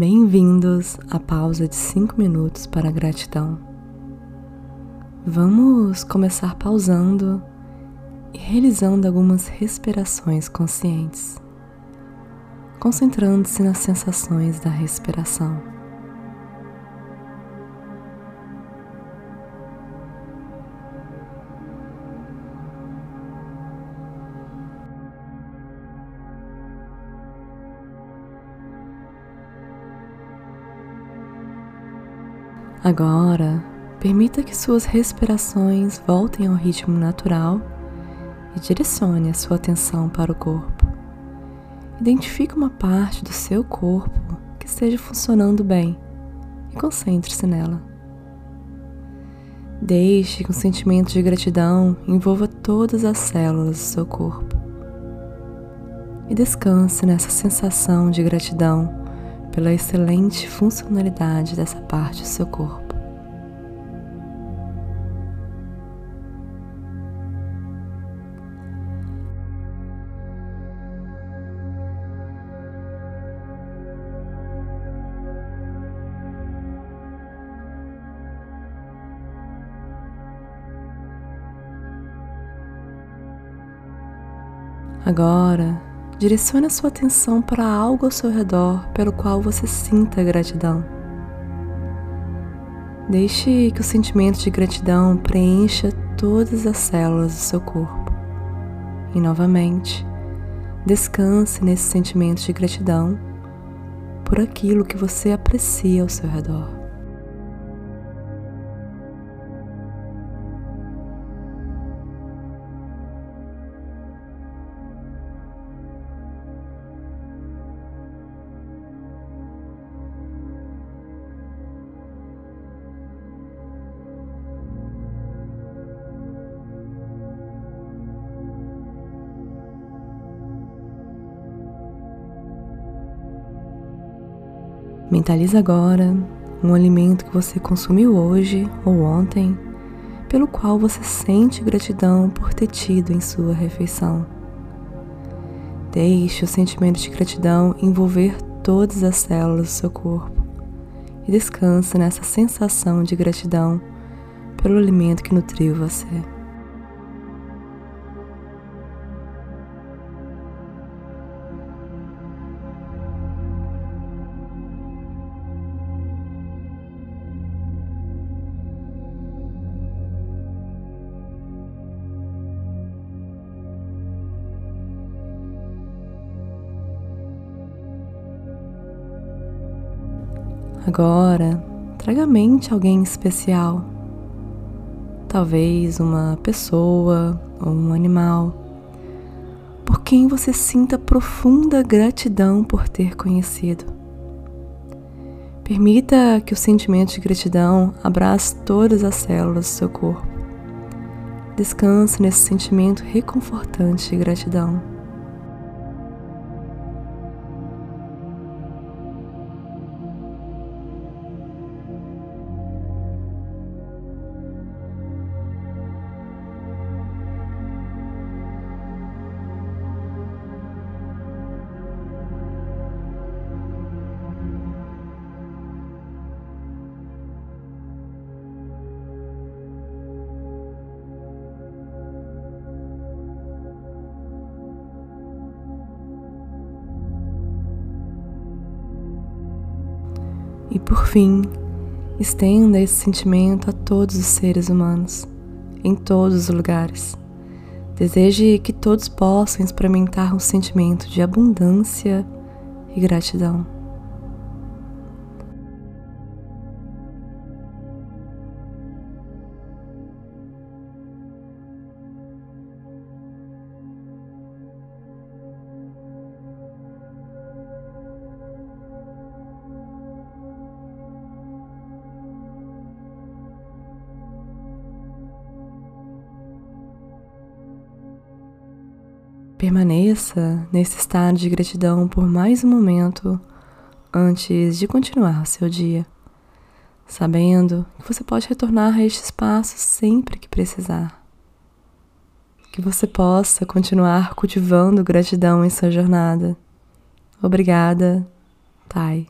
Bem-vindos à pausa de 5 minutos para a gratidão. Vamos começar pausando e realizando algumas respirações conscientes, concentrando-se nas sensações da respiração. Agora, permita que suas respirações voltem ao ritmo natural e direcione a sua atenção para o corpo. Identifique uma parte do seu corpo que esteja funcionando bem e concentre-se nela. Deixe que o sentimento de gratidão envolva todas as células do seu corpo. E descanse nessa sensação de gratidão pela excelente funcionalidade dessa parte do seu corpo. Agora, direcione a sua atenção para algo ao seu redor pelo qual você sinta gratidão. Deixe que o sentimento de gratidão preencha todas as células do seu corpo. E novamente, descanse nesse sentimento de gratidão por aquilo que você aprecia ao seu redor. Mentalize agora um alimento que você consumiu hoje ou ontem, pelo qual você sente gratidão por ter tido em sua refeição. Deixe o sentimento de gratidão envolver todas as células do seu corpo e descanse nessa sensação de gratidão pelo alimento que nutriu você. Agora, traga à mente alguém especial. Talvez uma pessoa ou um animal, por quem você sinta profunda gratidão por ter conhecido. Permita que o sentimento de gratidão abrace todas as células do seu corpo. Descanse nesse sentimento reconfortante de gratidão. E por fim, estenda esse sentimento a todos os seres humanos, em todos os lugares. Deseje que todos possam experimentar um sentimento de abundância e gratidão. Permaneça nesse estado de gratidão por mais um momento antes de continuar seu dia, sabendo que você pode retornar a este espaço sempre que precisar. Que você possa continuar cultivando gratidão em sua jornada. Obrigada, Thay.